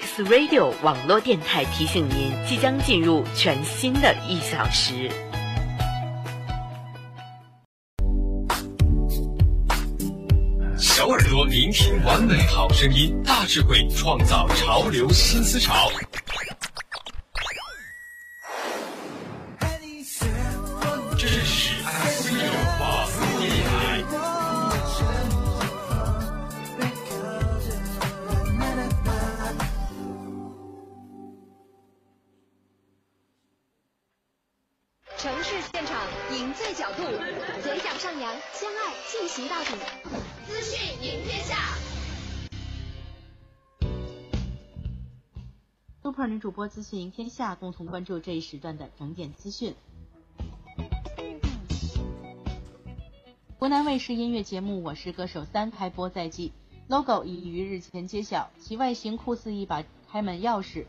X Radio 网络电台提醒您，即将进入全新的一小时。小耳朵聆听完美好声音，大智慧创造潮流新思潮。播资讯赢天下，共同关注这一时段的整点资讯。湖南卫视音乐节目《我是歌手三》开播在即，logo 已于日前揭晓，其外形酷似一把开门钥匙，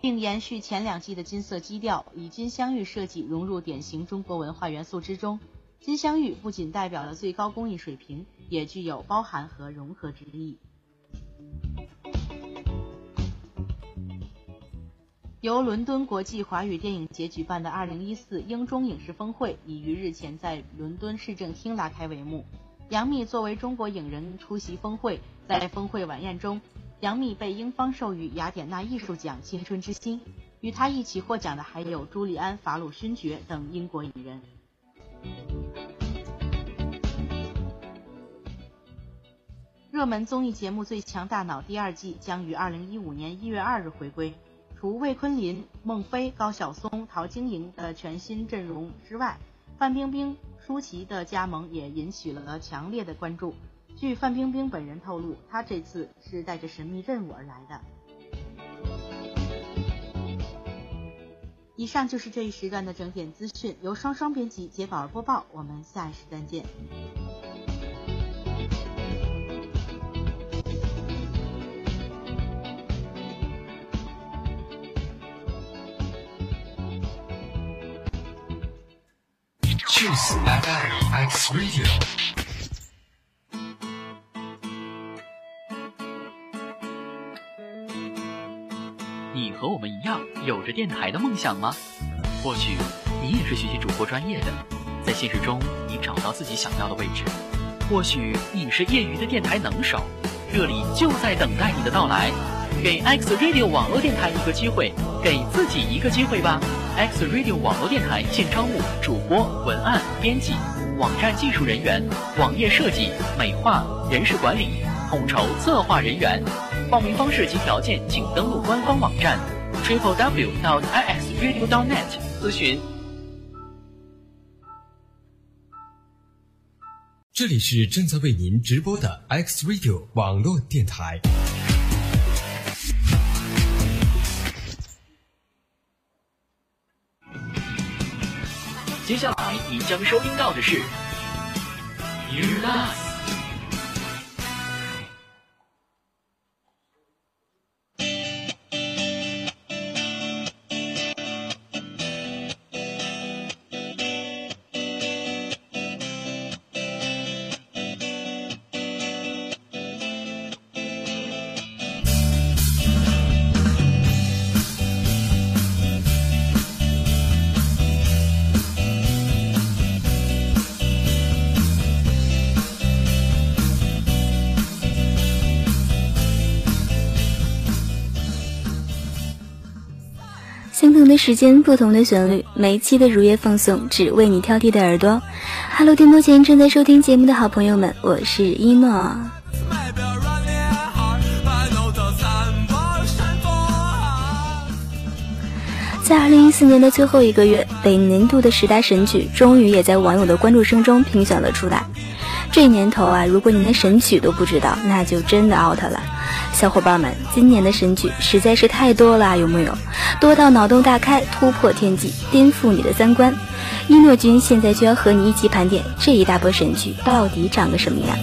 并延续前两季的金色基调，以金镶玉设计融入典型中国文化元素之中。金镶玉不仅代表了最高工艺水平，也具有包含和融合之意。由伦敦国际华语电影节举办的2014英中影视峰会已于日前在伦敦市政厅拉开帷幕。杨幂作为中国影人出席峰会，在峰会晚宴中，杨幂被英方授予雅典娜艺术奖青春之星。与她一起获奖的还有朱利安·法鲁勋爵等英国影人。热门综艺节目《最强大脑》第二季将于2015年1月2日回归。除魏坤林、孟非、高晓松、陶晶莹的全新阵容之外，范冰冰、舒淇的加盟也引起了强烈的关注。据范冰冰本人透露，她这次是带着神秘任务而来的。以上就是这一时段的整点资讯，由双双编辑、杰宝儿播报。我们下一时段见。就是 FM X Radio。你和我们一样有着电台的梦想吗？或许你也是学习主播专业的，在现实中你找到自己想要的位置；或许你是业余的电台能手，这里就在等待你的到来。给 X Radio 网络电台一个机会，给自己一个机会吧。X Radio 网络电台现招募主播、文案、编辑、网站技术人员、网页设计、美化、人事管理、统筹策划人员。报名方式及条件，请登录官方网站 triple w dot i x radio dot net 咨询。这里是正在为您直播的 X Radio 网络电台。接下来你将收听到的是 You Love。时间，不同的旋律，每一期的如约放送，只为你挑剔的耳朵。Hello，电波前正在收听节目的好朋友们，我是一诺。在二零一四年的最后一个月，本年度的十大神曲终于也在网友的关注声中评选了出来。这年头啊，如果你连神曲都不知道，那就真的 out 了。小伙伴们，今年的神剧实在是太多了，有木有？多到脑洞大开，突破天际，颠覆你的三观。一诺君现在就要和你一起盘点这一大波神剧到底长个什么样。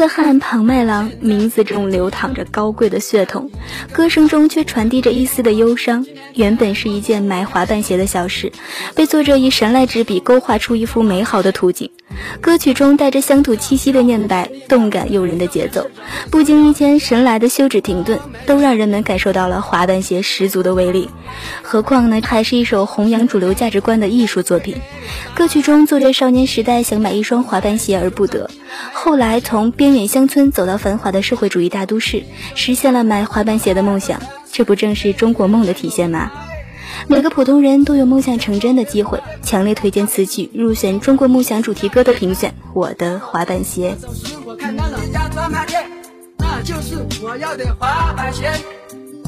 约瑟翰·庞麦郎名字中流淌着高贵的血统，歌声中却传递着一丝的忧伤。原本是一件买滑板鞋的小事，被作者以神来之笔勾画出一幅美好的图景。歌曲中带着乡土气息的念白，动感诱人的节奏，不经意间神来的休止停顿，都让人们感受到了滑板鞋十足的威力。何况呢，还是一首弘扬主流价值观的艺术作品。歌曲中，作者少年时代想买一双滑板鞋而不得，后来从边远乡村走到繁华的社会主义大都市，实现了买滑板鞋的梦想。这不正是中国梦的体现吗？每个普通人都有梦想成真的机会。强烈推荐此曲入选中国梦想主题歌的评选。我的滑板鞋。我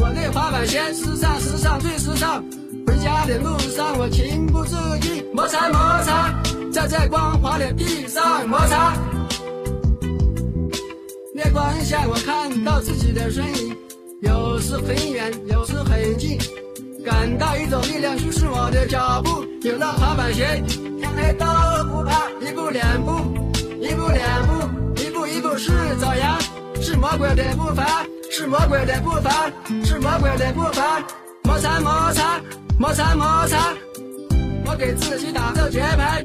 的滑板鞋时尚，时尚最时尚。回家的路上我情不自禁摩擦摩擦，在这光滑的地上摩擦。月光下我看到自己的身影，有时很远，有时很近。感到一种力量驱使我的脚步，有了滑板鞋，天黑都不怕。一步两步，一步两步，一步一步是朝阳，是魔鬼的步伐，是魔鬼的步伐，是魔鬼的步伐。摩擦摩擦，摩擦摩擦，我给自己打着节拍，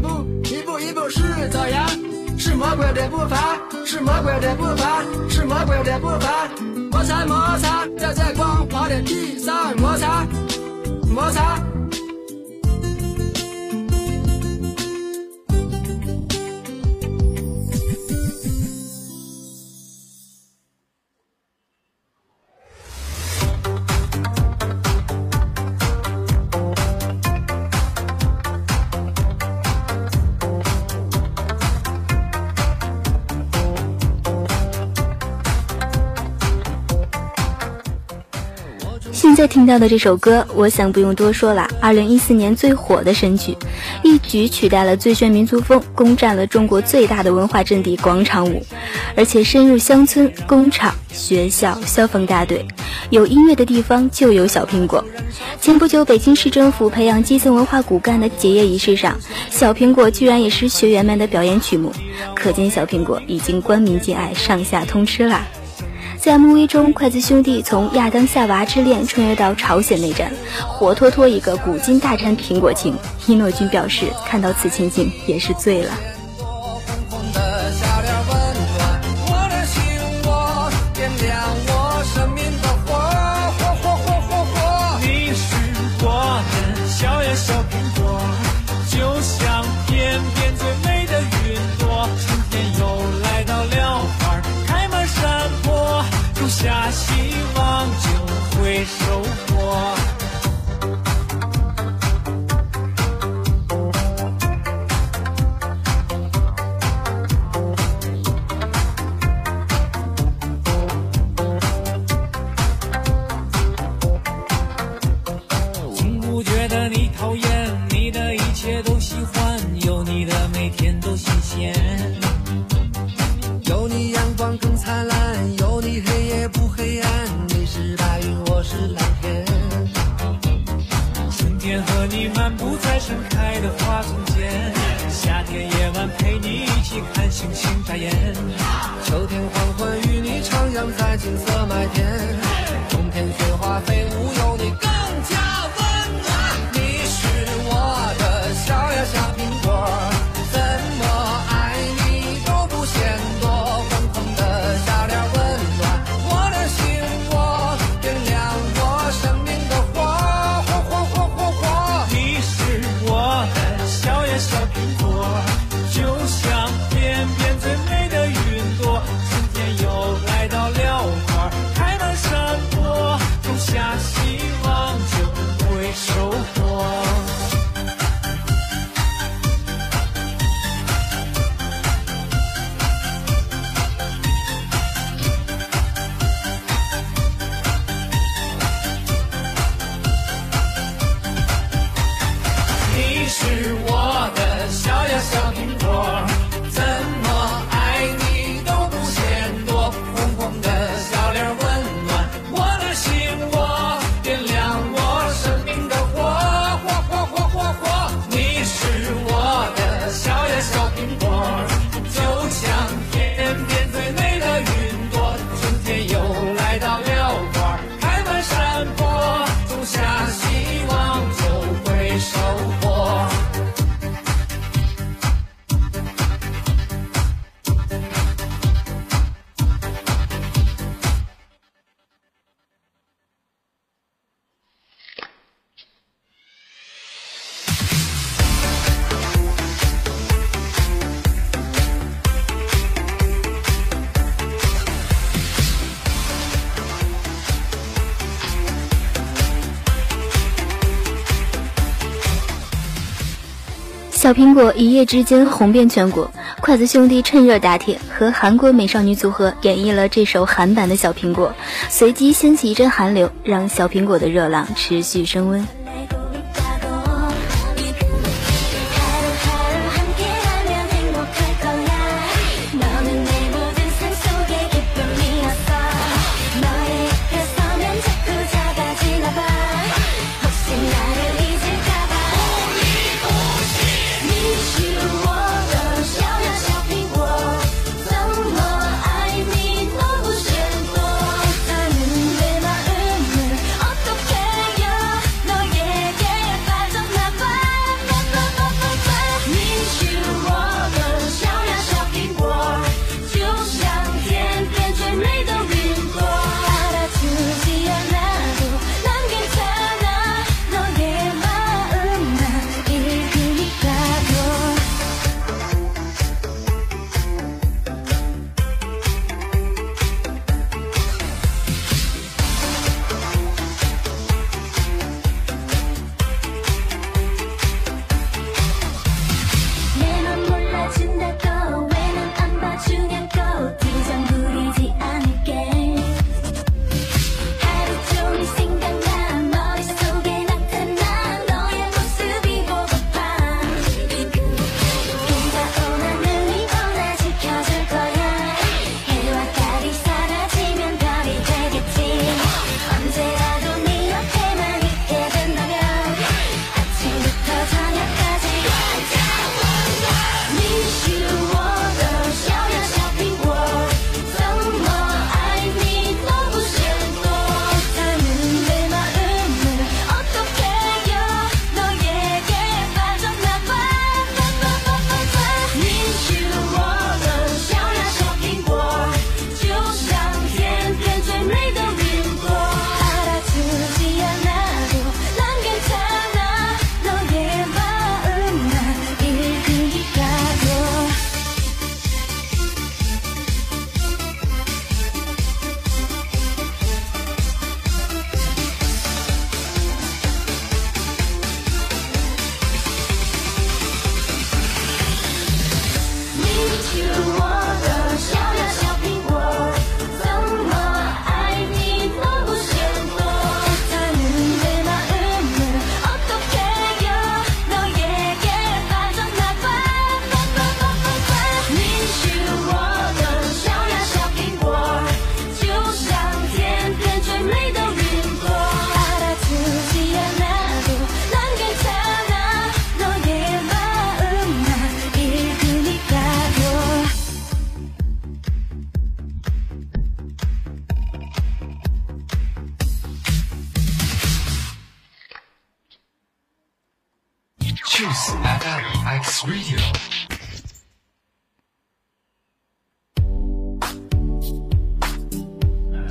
一步，一步一步是朝阳，是魔鬼的步伐，是魔鬼的步伐，是魔鬼的步伐。摩擦摩擦，在这光滑的地上摩擦摩擦。在听到的这首歌，我想不用多说了。二零一四年最火的神曲，一举取代了最炫民族风，攻占了中国最大的文化阵地广场舞，而且深入乡村、工厂、学校、消防大队，有音乐的地方就有小苹果。前不久，北京市政府培养基层文化骨干的结业仪式上，小苹果居然也是学员们的表演曲目，可见小苹果已经官民皆爱，上下通吃啦。在 MV 中，筷子兄弟从亚当夏娃之恋穿越到朝鲜内战，活脱脱一个古今大战苹果情。一诺君表示，看到此情景也是醉了。陪你一起看星星眨眼，秋天黄昏与你徜徉在金色麦田，冬天雪花飞舞，有你。小苹果一夜之间红遍全国，筷子兄弟趁热打铁，和韩国美少女组合演绎了这首韩版的小苹果，随即掀起一阵寒流，让小苹果的热浪持续升温。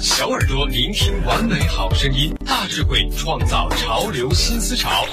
小耳朵聆听完美好声音，大智慧创造潮流新思潮。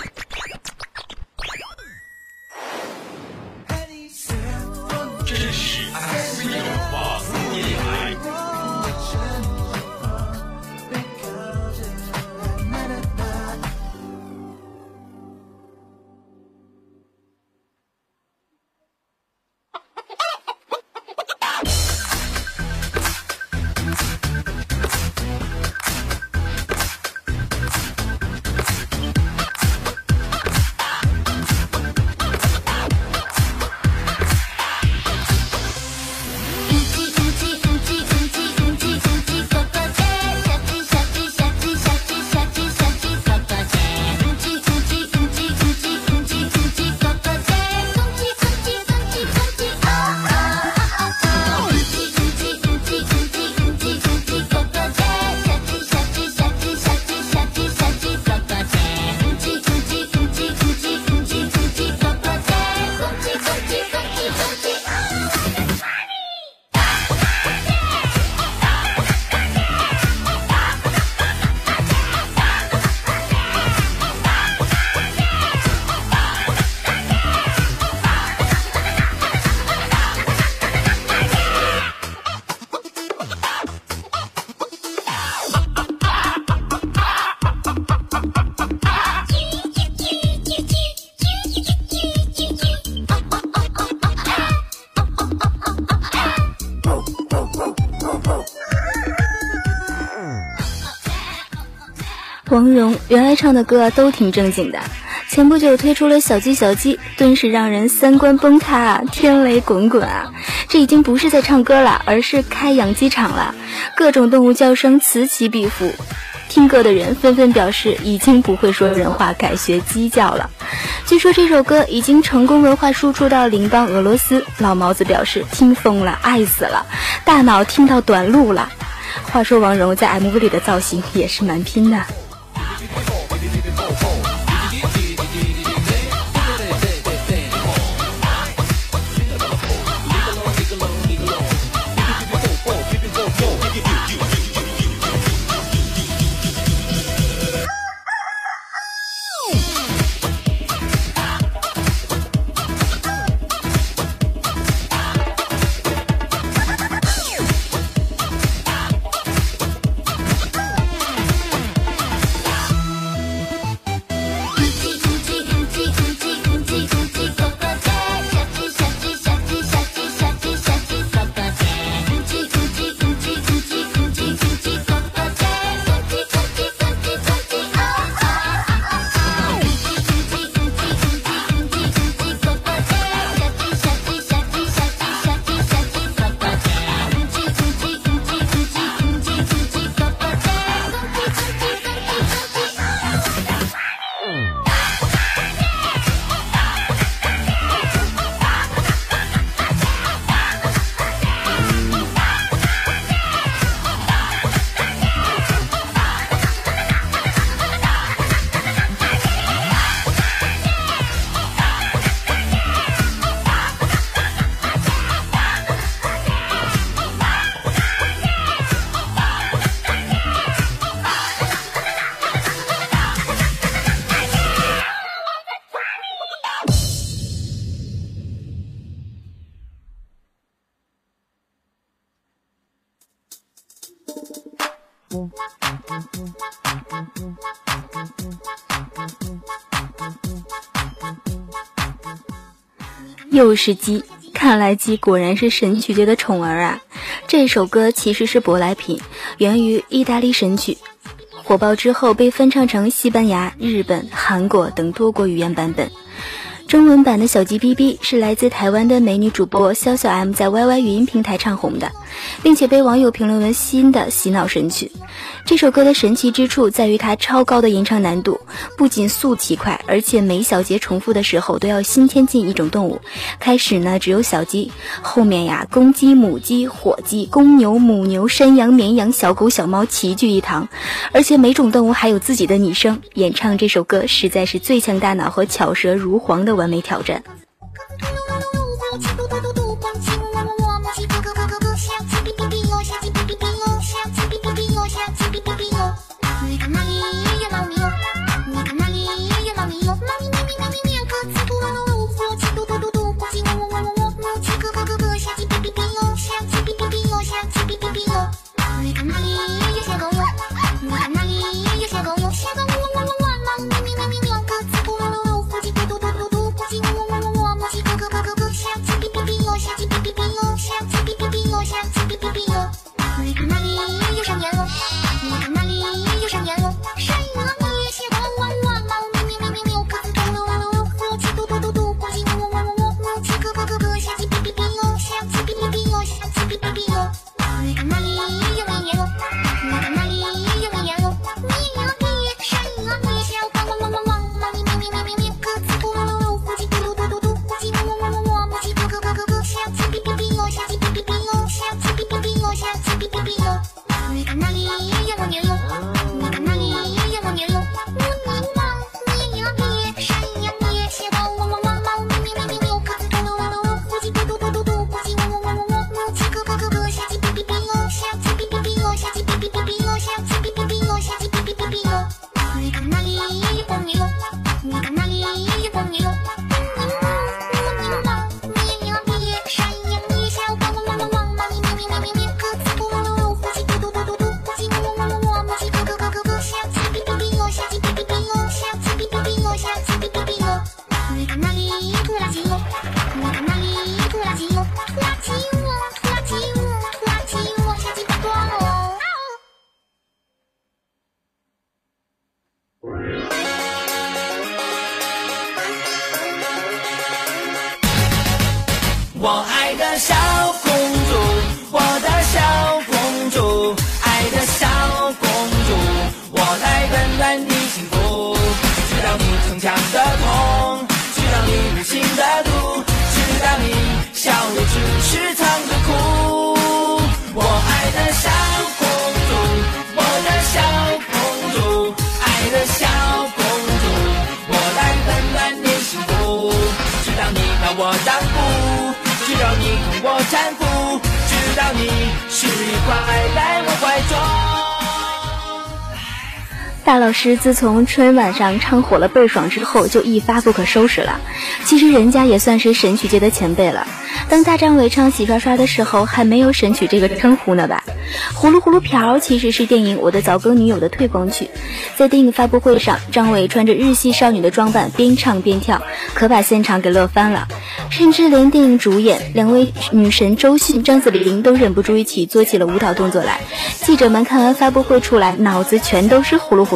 王蓉原来唱的歌都挺正经的，前不久推出了小鸡小鸡，顿时让人三观崩塌啊，天雷滚滚啊！这已经不是在唱歌了，而是开养鸡场了，各种动物叫声此起彼伏。听歌的人纷纷表示，已经不会说人话，改学鸡叫了。据说这首歌已经成功文化输出到邻邦俄罗斯。老毛子表示听疯了，爱死了，大脑听到短路了。话说王蓉在 MV 里的造型也是蛮拼的。又是鸡，看来鸡果然是神曲界的宠儿啊！这首歌其实是舶来品，源于意大利神曲，火爆之后被翻唱成西班牙、日本、韩国等多国语言版本。中文版的小鸡哔哔是来自台湾的美女主播潇潇 M 在 YY 语音平台唱红的，并且被网友评论为新的洗脑神曲。这首歌的神奇之处在于它超高的吟唱难度，不仅速奇快，而且每小节重复的时候都要新添进一种动物。开始呢只有小鸡，后面呀公鸡、母鸡、火鸡、公牛、母牛、山羊、绵羊、小狗、小猫齐聚一堂，而且每种动物还有自己的拟声。演唱这首歌实在是最强大脑和巧舌如簧的完美挑战。请你快来我怀中大老师自从春晚上唱火了倍爽之后，就一发不可收拾了。其实人家也算是神曲界的前辈了。当大张伟唱《洗刷刷》的时候，还没有神曲这个称呼呢吧？葫芦葫芦瓢其实是电影《我的早更女友》的推广曲。在电影发布会上，张伟穿着日系少女的装扮，边唱边跳，可把现场给乐翻了。甚至连电影主演两位女神周迅、章子怡都忍不住一起做起了舞蹈动作来。记者们看完发布会出来，脑子全都是葫芦葫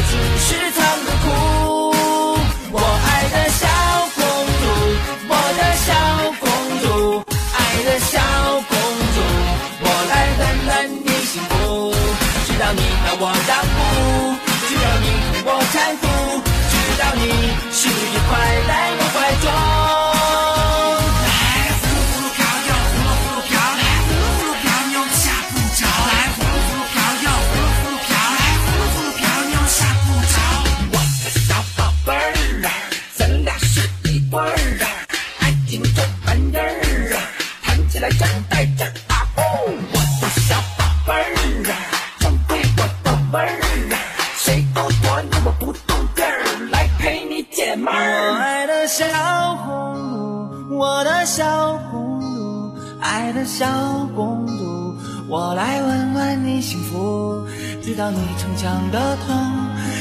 道你逞强的痛，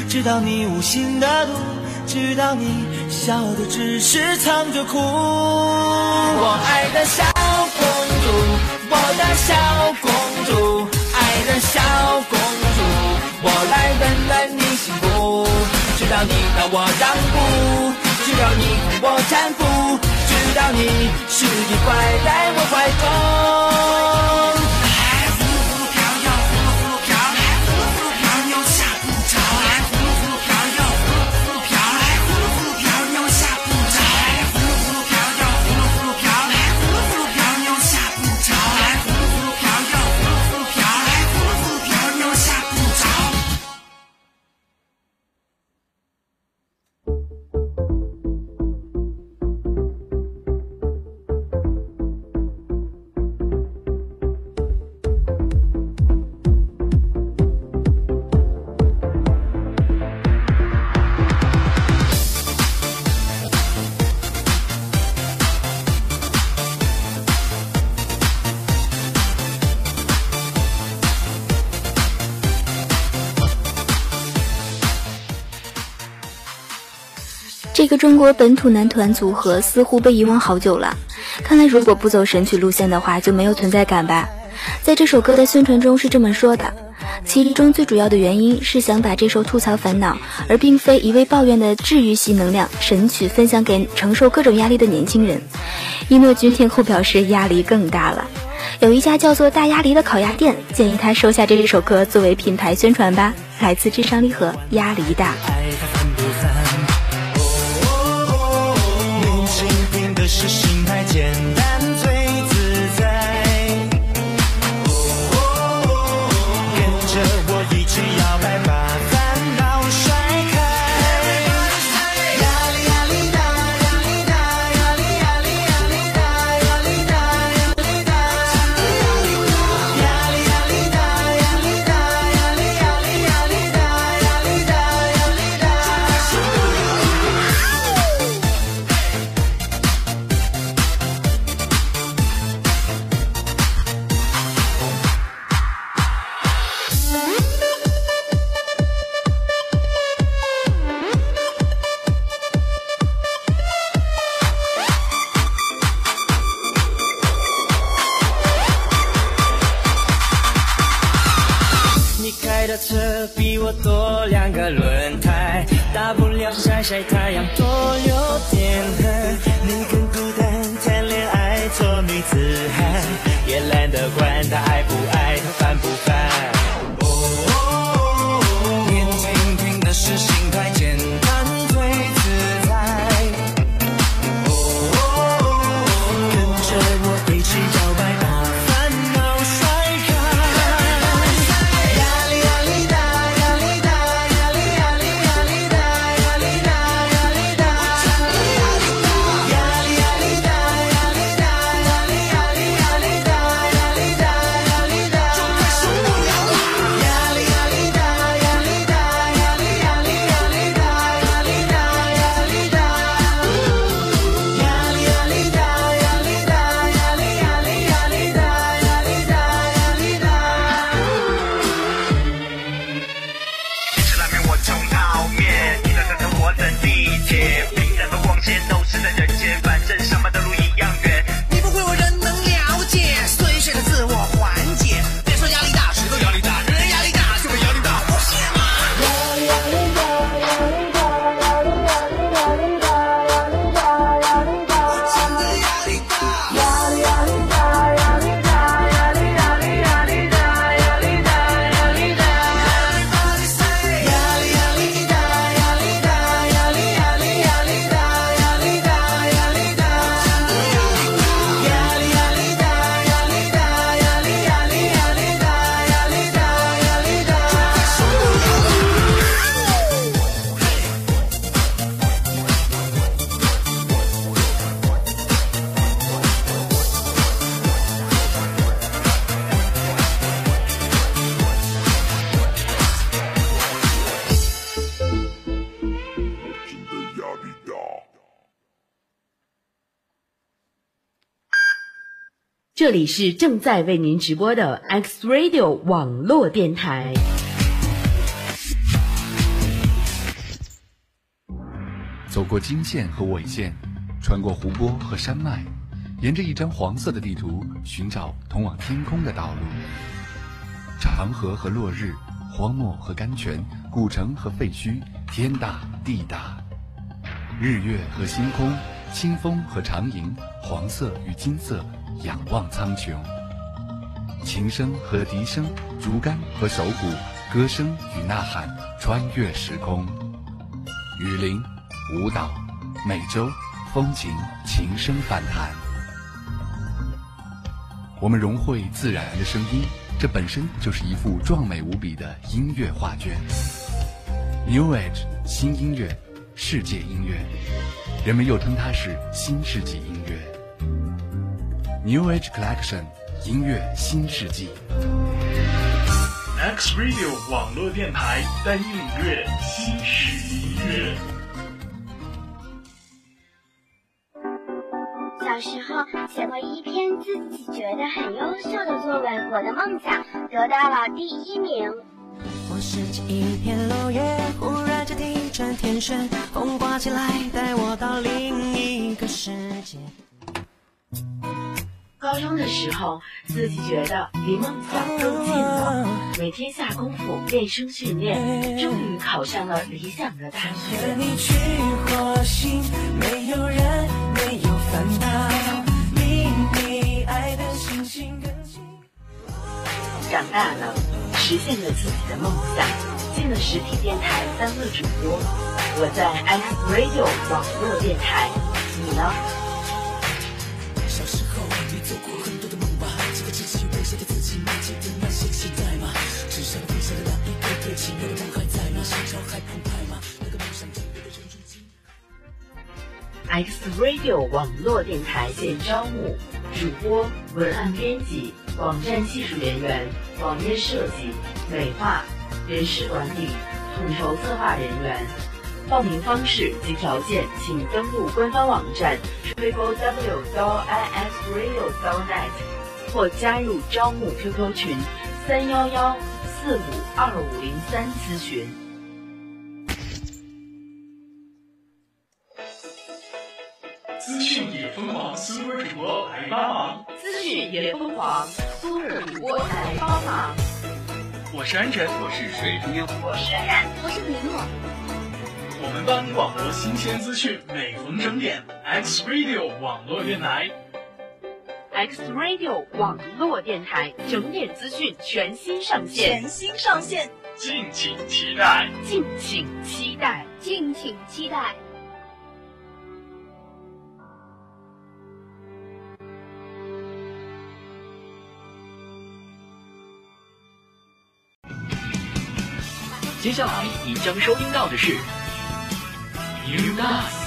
知道你无心的毒，知道你笑的只是藏着苦。我爱的小公主，我的小公主，爱的小公主，我来温暖你幸福。知道你把我让步，知道你同我搀扶，知道你是一块在我怀中。个中国本土男团组合似乎被遗忘好久了。看来如果不走神曲路线的话，就没有存在感吧。在这首歌的宣传中是这么说的：其中最主要的原因是想把这首吐槽烦恼，而并非一味抱怨的治愈系能量神曲分享给承受各种压力的年轻人。一诺君听后表示压力更大了。有一家叫做大鸭梨的烤鸭店，建议他收下这首歌作为品牌宣传吧。来自智商离合，压力大。是心这里是正在为您直播的 X Radio 网络电台。走过经线和纬线，穿过湖泊和山脉，沿着一张黄色的地图寻找通往天空的道路。长河和落日，荒漠和甘泉，古城和废墟，天大地大。日月和星空，清风和长吟，黄色与金色，仰望苍穹。琴声和笛声，竹竿和手鼓，歌声与呐喊，穿越时空。雨林、舞蹈、美洲、风情、琴声反弹。我们融汇自然的声音，这本身就是一幅壮美无比的音乐画卷。New Age 新音乐，世界音乐，人们又称它是新世纪音乐。New Age Collection 音乐新世纪。X Radio 网络电台带你领略新式音乐。小时候写过一篇自己觉得很优秀的作文，我的梦想得到了第一名。我拾起一片落叶，忽然间地转天旋，风刮起来，带我到另一个世界。高中的时候，自己觉得离梦想更近了，每天下功夫练声训练，终于考上了理想的大学。和你去火星，没有人，没有烦恼，秘密爱的星星更近。长大了，实现了自己的梦想，进了实体电台当了主播。我在 X Radio 网络电台，你呢？X Radio 网络电台现招募主播、文案编辑、网站技术人员、网页设计、美化、人事管理、统筹策划人员。报名方式及条件，请登录官方网站 triple w i x radio net 或加入招募 QQ 群三幺幺四五二五零三咨询。资讯也疯狂，苏波主播来帮忙。资讯也疯狂，苏尔主播来帮忙。我是安晨，我是水中央，我是然，我是李诺。我们帮你网罗新鲜资讯，每逢整点，X Radio 网络电台。X Radio 网络电台整点资讯全新上线，全新上线，敬请期待，敬请期待，敬请期待。接下来你将收听到的是 You Guys。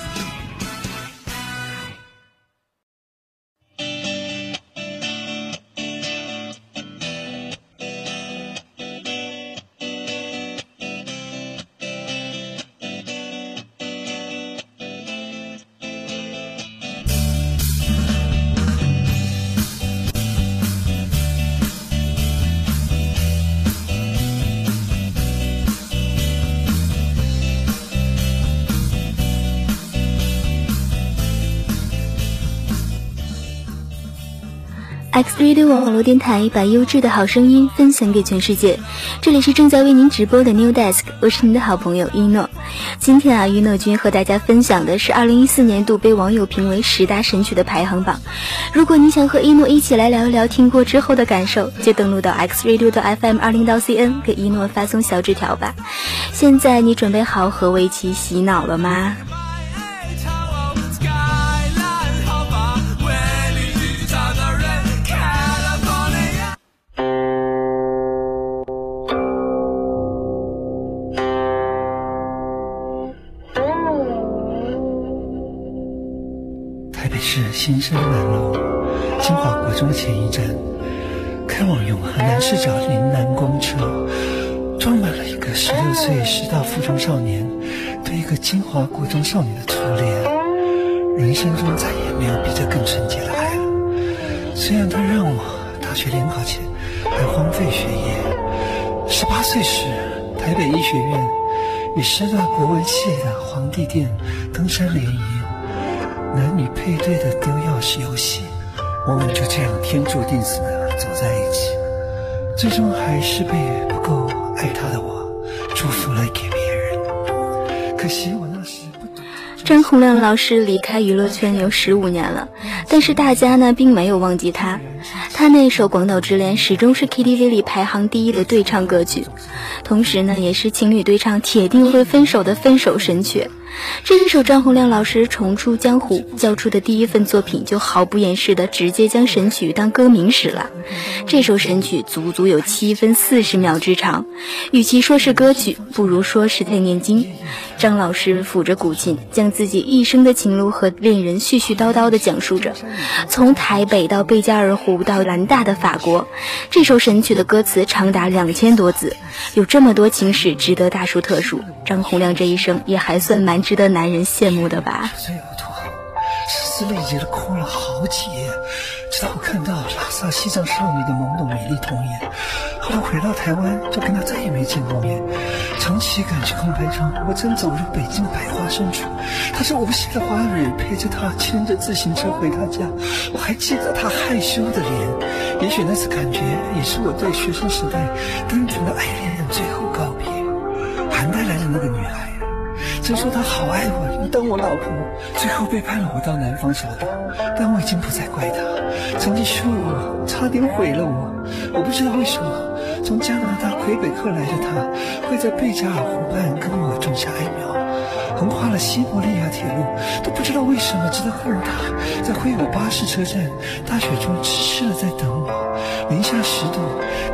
Radio 网络电台把优质的好声音分享给全世界。这里是正在为您直播的 New Desk，我是您的好朋友一诺。今天啊，一诺君和大家分享的是2014年度被网友评为十大神曲的排行榜。如果你想和一诺一起来聊一聊听过之后的感受，就登录到 X Radio 的 FM 二零到 CN 给一诺发送小纸条吧。现在你准备好和我一起洗脑了吗？新生南路金华国中前一站，开往永和南市角林南公车，装满了一个十六岁师大附中少年对一个金华国中少女的初恋。人生中再也没有比这更纯洁的爱了。虽然他让我大学联考前还荒废学业，十八岁时台北医学院与师大国文系的皇帝殿登山联谊。男女配对的丢钥匙游戏，我们就这样天注定死的走在一起，最终还是被不够爱他的我祝福了给别人。可惜我那时不懂。张洪亮老师离开娱乐圈有十五年了，但是大家呢并没有忘记他。他那首《广岛之恋》始终是 KTV 里排行第一的对唱歌曲，同时呢也是情侣对唱铁定会分手的分手神曲。这一首张洪亮老师重出江湖交出的第一份作品，就毫不掩饰的直接将神曲当歌名使了。这首神曲足足有七分四十秒之长，与其说是歌曲，不如说是在念经。张老师抚着古琴，将自己一生的情路和恋人絮絮叨叨的讲述着，从台北到贝加尔湖到兰大的法国。这首神曲的歌词长达两千多字，有这么多情史值得大书特书。张洪亮这一生也还算蛮值得男人羡慕的吧。最有土豪，声嘶力竭的哭了好几夜，直到我看到拉萨西藏少女的懵懂美丽童颜。后来回到台湾，就跟她再也没见过面。长期赶去空白中，我正走入北京的百花深处，她是无邪的花蕊，陪着她牵着自行车回她家。我还记得她害羞的脸，也许那次感觉也是我对学生时代单纯的爱恋的最后告别。韩带来的那个女孩。曾说他好爱我，要当我老婆，最后背叛了我到南方小岛，但我已经不再怪他。曾经羞辱我，差点毁了我。我不知道为什么，从加拿大魁北克来的他，会在贝加尔湖畔跟我种下爱苗，横跨了西伯利亚铁路，都不知道为什么，直到看到她在惠武巴士车站大雪中痴痴的在等我，零下十度，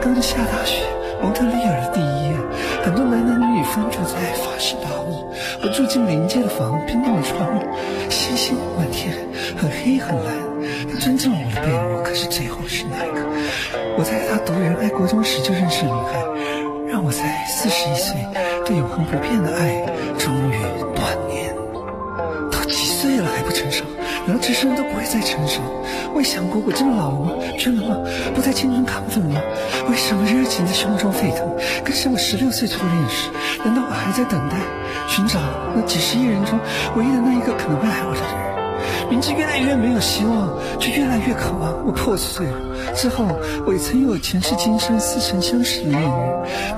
刚下大雪。蒙特利尔的第一夜，很多男男女女分住在法式大屋。我住进临街的房，冰冻的窗，星星满天，很黑很蓝。他尊重我的被窝，可是最后是那一个。我在他读仁爱国中时就认识了女孩，让我在四十一岁对永恒不变的爱终于熟，难道这生都不会再成熟？未想过我这么老了吗？倦了吗？不再青春亢奋了吗？为什么热情在胸中沸腾，跟是我十六岁初恋时？难道我还在等待，寻找那几十亿人中唯一的那一个可能会爱我的人？明知越来越没有希望，却越来越渴望。我破碎了之后，我也曾有前世今生似曾相识的恋人。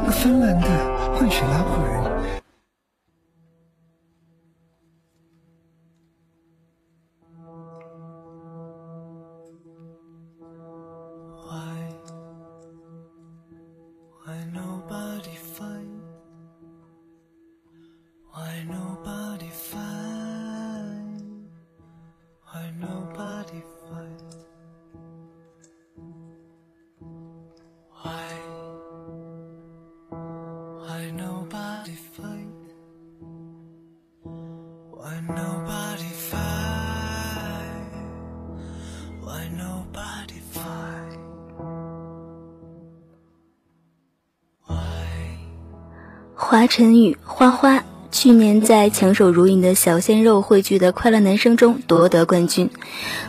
那个芬兰的混血拉普人。华晨宇花花去年在强手如云的小鲜肉汇聚的快乐男声中夺得冠军，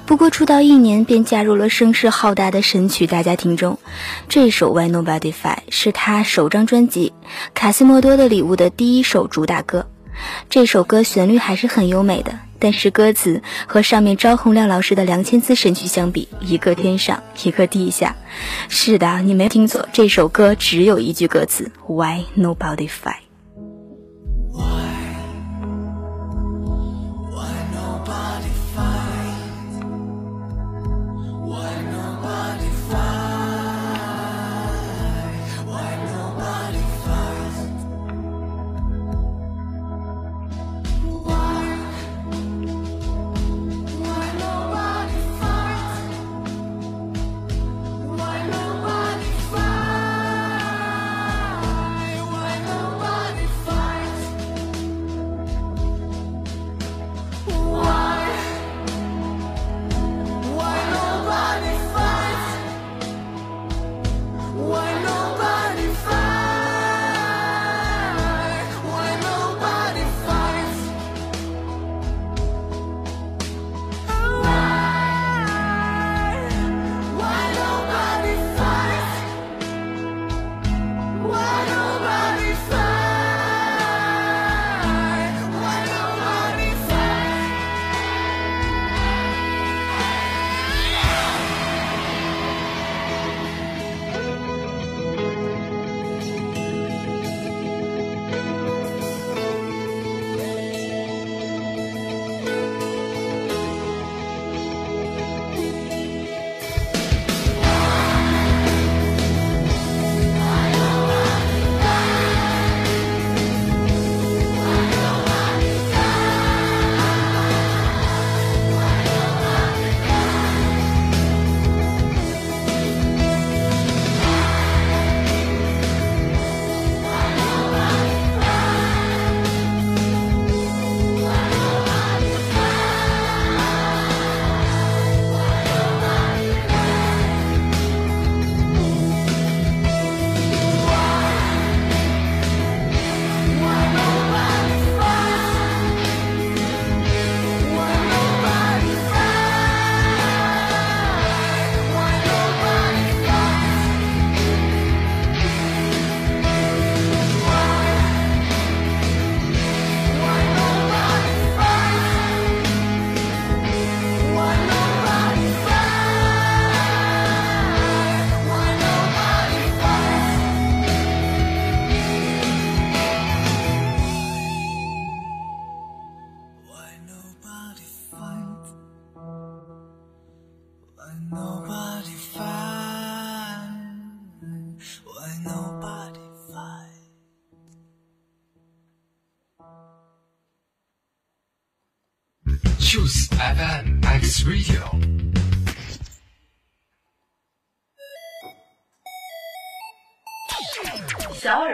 不过出道一年便加入了声势浩大的神曲大家庭中。这首《Why Nobody Fight》是他首张专辑《卡西莫多的礼物》的第一首主打歌。这首歌旋律还是很优美的，但是歌词和上面张洪亮老师的梁千姿神曲相比，一个天上，一个地下。是的，你没听错，这首歌只有一句歌词：Why nobody fight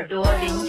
door,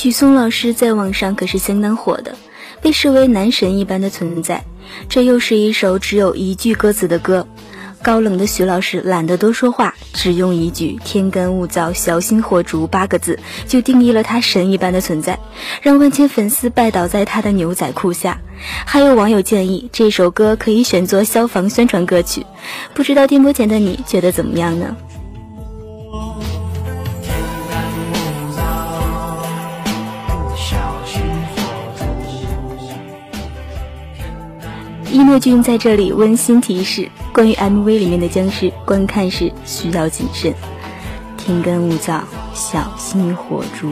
许嵩老师在网上可是相当火的，被视为男神一般的存在。这又是一首只有一句歌词的歌。高冷的徐老师懒得多说话，只用一句“天干物燥，小心火烛”八个字，就定义了他神一般的存在，让万千粉丝拜倒在他的牛仔裤下。还有网友建议，这首歌可以选作消防宣传歌曲，不知道电波前的你觉得怎么样呢？君在这里温馨提示：关于 MV 里面的僵尸，观看时需要谨慎。天干物燥，小心火烛。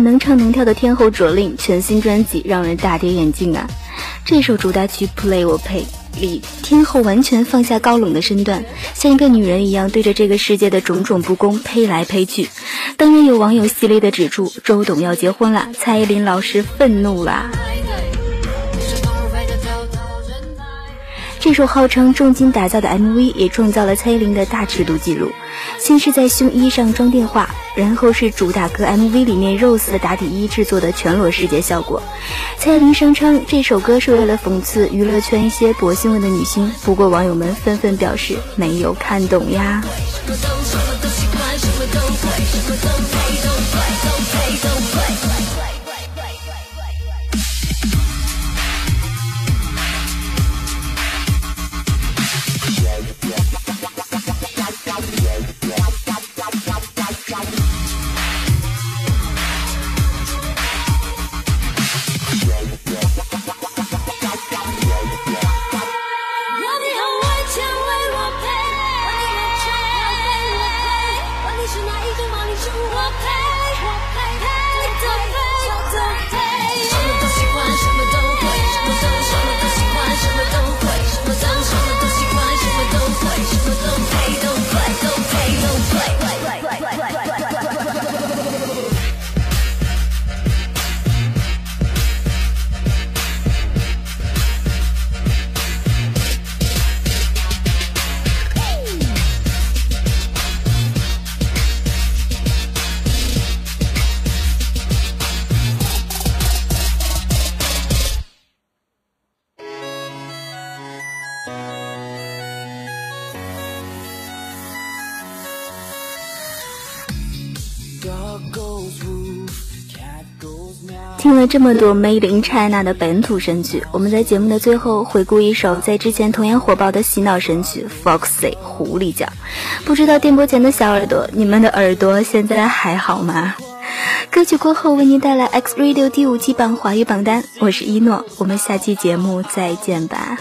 能唱能跳的天后卓令全新专辑让人大跌眼镜啊！这首主打曲《Play 我 Pay》里，天后完全放下高冷的身段，像一个女人一样对着这个世界的种种不公呸来呸去。当然有网友犀利的指出，周董要结婚了，蔡依林老师愤怒啦！这首号称重金打造的 MV 也创造了蔡依林的大尺度记录。先是在胸衣上装电话，然后是主打歌 MV 里面 Rose 的打底衣制作的全裸视觉效果。蔡依林声称这首歌是为了讽刺娱乐圈一些博新闻的女星，不过网友们纷纷表示没有看懂呀。这么多 Made in China 的本土神曲，我们在节目的最后回顾一首在之前同样火爆的洗脑神曲《Foxy 狐狸叫》。不知道电波前的小耳朵，你们的耳朵现在还好吗？歌曲过后为您带来 X Radio 第五期榜华语榜单，我是一诺，我们下期节目再见吧。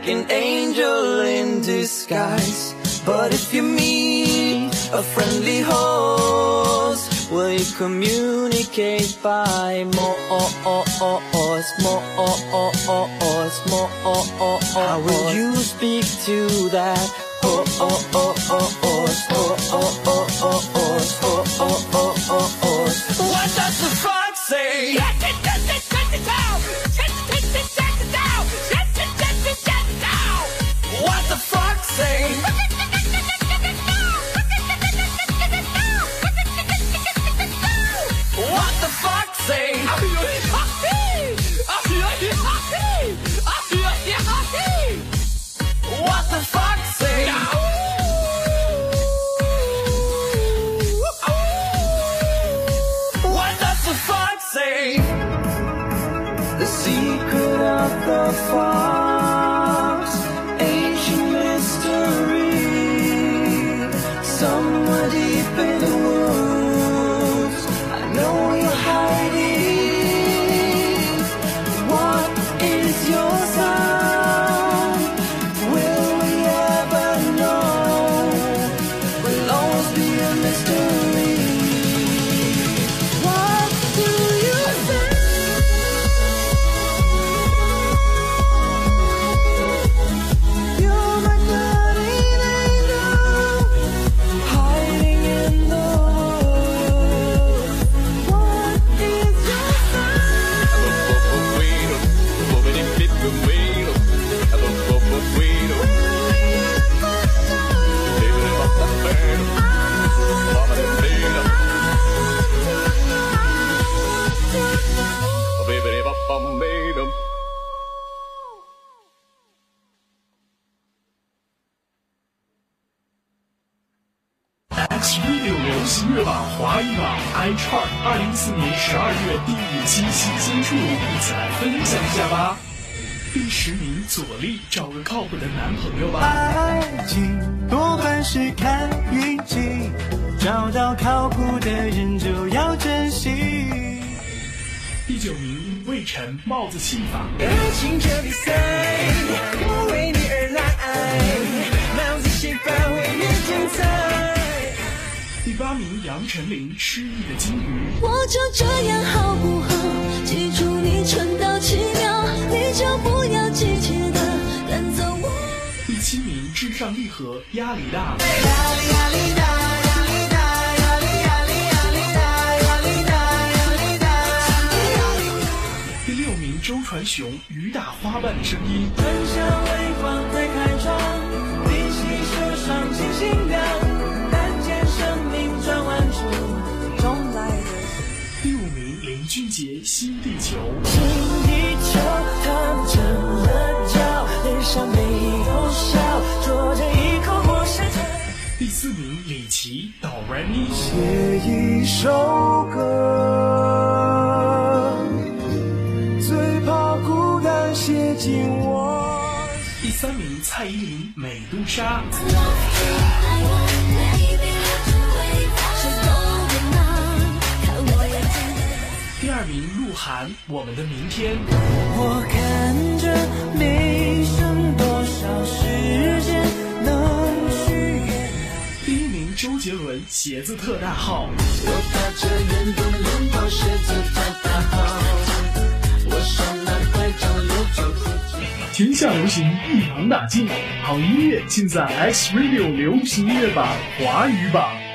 Like an angel in disguise. But if you meet a friendly host, will you communicate by more? More, more, How will you speak to that? Oh, oh, oh, 晨，帽子戏法。爱情这比赛，我为你而来，帽子戏法为你精彩。第八名，杨丞琳，失忆的金鱼。我就这样好不好？记住你纯到奇妙，你就不要急切的赶走我。第七名，至上励合，压力大。压力压力大，周传雄，雨打花瓣的声音。微光在开窗，上见生命转弯处，重来的。第五名，林俊杰，新地球。新地球，他成了脚，脸上没有笑，捉着一口。第四名，李琦，哆来咪。写一首歌，林，美杜莎。谁懂得呢？看我眼睛。第二名鹿晗，我们的明天。我看着没剩多少时间能许愿。第一名周杰伦，鞋子特大号。我踏着运动轮跑，鞋子特大号。天下流行一网打尽，好音乐尽在 X Radio 流行音乐榜华语榜。